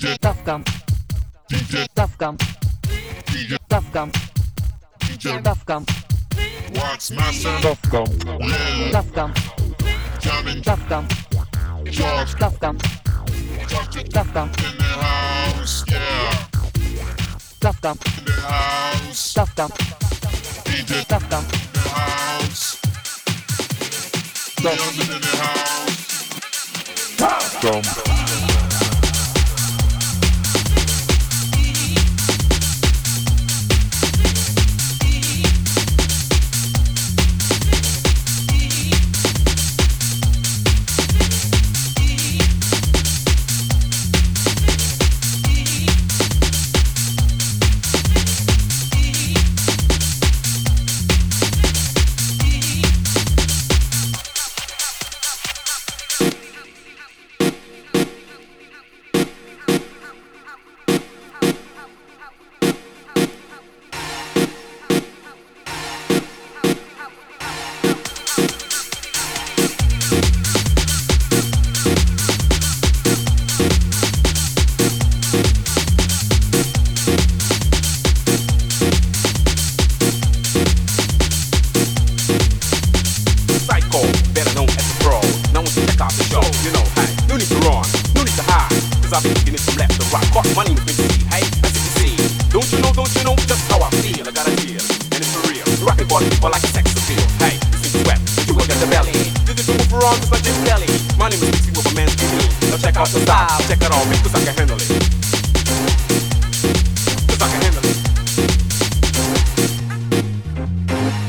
DJ Tough Gum. DJ Tough Gum. DJ Tough Gum. DJ Tough Gum. Wax Master, Tough Gum. Lil, Tough Gum. Jamming, Tough Gum. George, Tough Gum. Tough Gum. in the house, yeah, Tough Gum. in the house, Tough Gum. DJ Tough Gum. in the house, Young in the house, Gum. Just like Jim Kelly. My name is Mixie with a man's. Now check out the style, check it out, man, cause I can handle it. Cause I can handle it.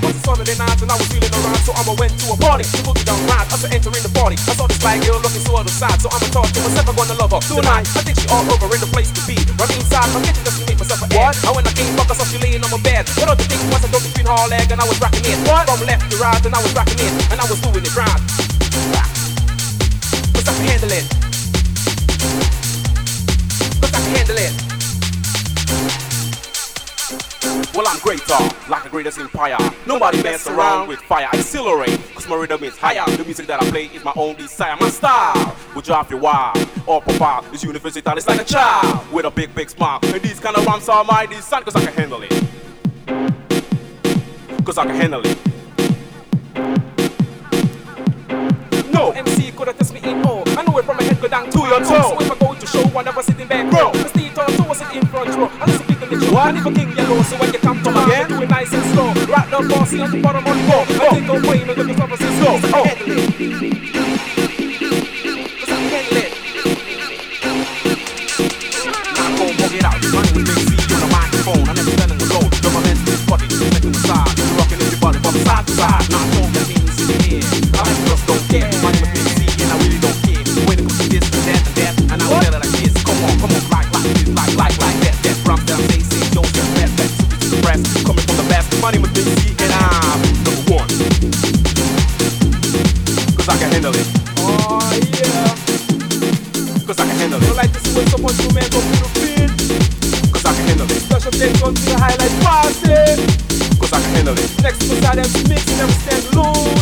Was a Saturday night and I was feeling alright, so I'ma went to a party. The boogie down right, after entering the party, I saw this black girl looking so other side, so I'ma talk to myself, I'm gonna love her tonight. I think she all over in the place to be. Run inside my kitchen just to make myself a what? And when I came back, I saw she laying on my bed. What other thing was I go between her leg and I was rocking it. What? From left to right and I was rocking it, and I was doing it right. Cause I can handle it. Cause I can handle it. Well, I'm greater, like the greatest empire. Nobody mess around with fire. I accelerate, cause my rhythm is higher. The music that I play is my own desire. My style will drive you wild. All pop is universal, it's like a child with a big, big smile. And these kind of rhymes are my design, cause I can handle it. Cause I can handle it. No MC could have test me in all. I know it from my head go down to your toe. So if I go to show, I never sit in back row. The Steve turn two, I sit in front row. I listen to the show. What? If a king yellow, so when you come to my head, do it nice and slow. Rock the bossy on the bottom of the floor. I think I'm waiting on the San Francisco. Oh. Handle it. 'Cause I can handle it. Now go bug it out. Running with Big C on the microphone. I never telling the load. You're my men's body, making the side. You're rocking everybody from side to side. Now It. Next to side them mix, never stand alone.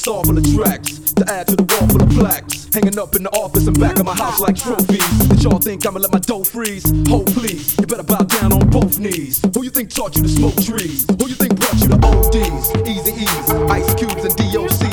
star full of tracks to add to the wall full of plaques. Hanging up in the office and back of my house like trophies. Did y'all think I'ma let my dough freeze? Hold please, you better bow down on both knees. Who you think taught you to smoke trees? Who you think brought you to ODs? Easy E's, Ice Cubes, and DOC.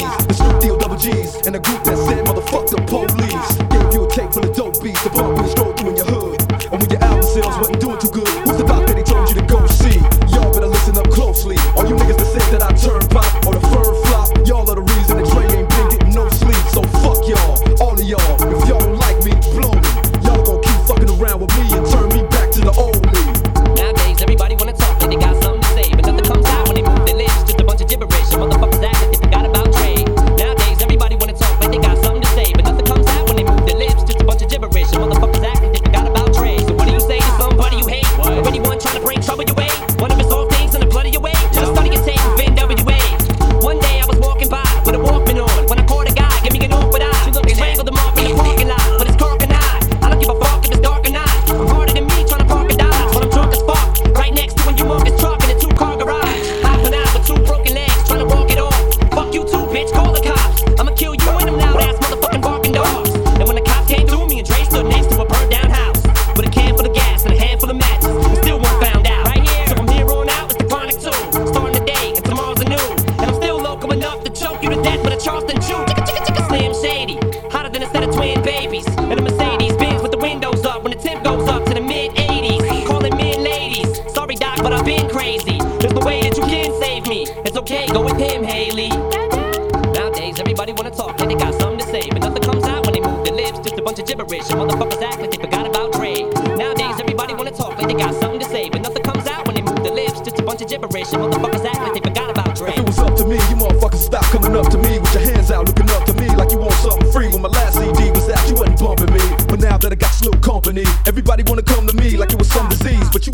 bumping me. But now that I got slow company, everybody wanna come to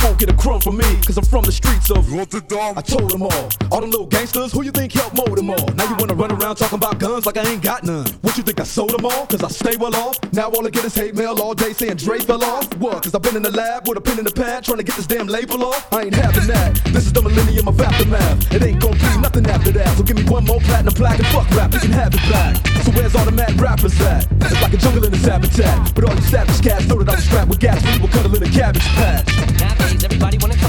won't get a crumb from me, cause I'm from the streets of Rotterdam. I told them all. All them little gangsters, who you think helped mold them all? Now you wanna run around talking about guns like I ain't got none. What you think I sold them all? Cause I stay well off. Now all I get is hate mail all day saying Dre fell off. What? Cause I've been in the lab with a pen in the pad trying to get this damn label off. I ain't having that. This is the millennium of aftermath. It ain't gonna be nothing after that. So give me one more platinum plaque and fuck rap, you can have it back. So where's all the mad rappers at? It's like a jungle in a habitat. But all you savage cats know that I'm strapped with gas, we will cuddle in a cabbage patch. Everybody wanna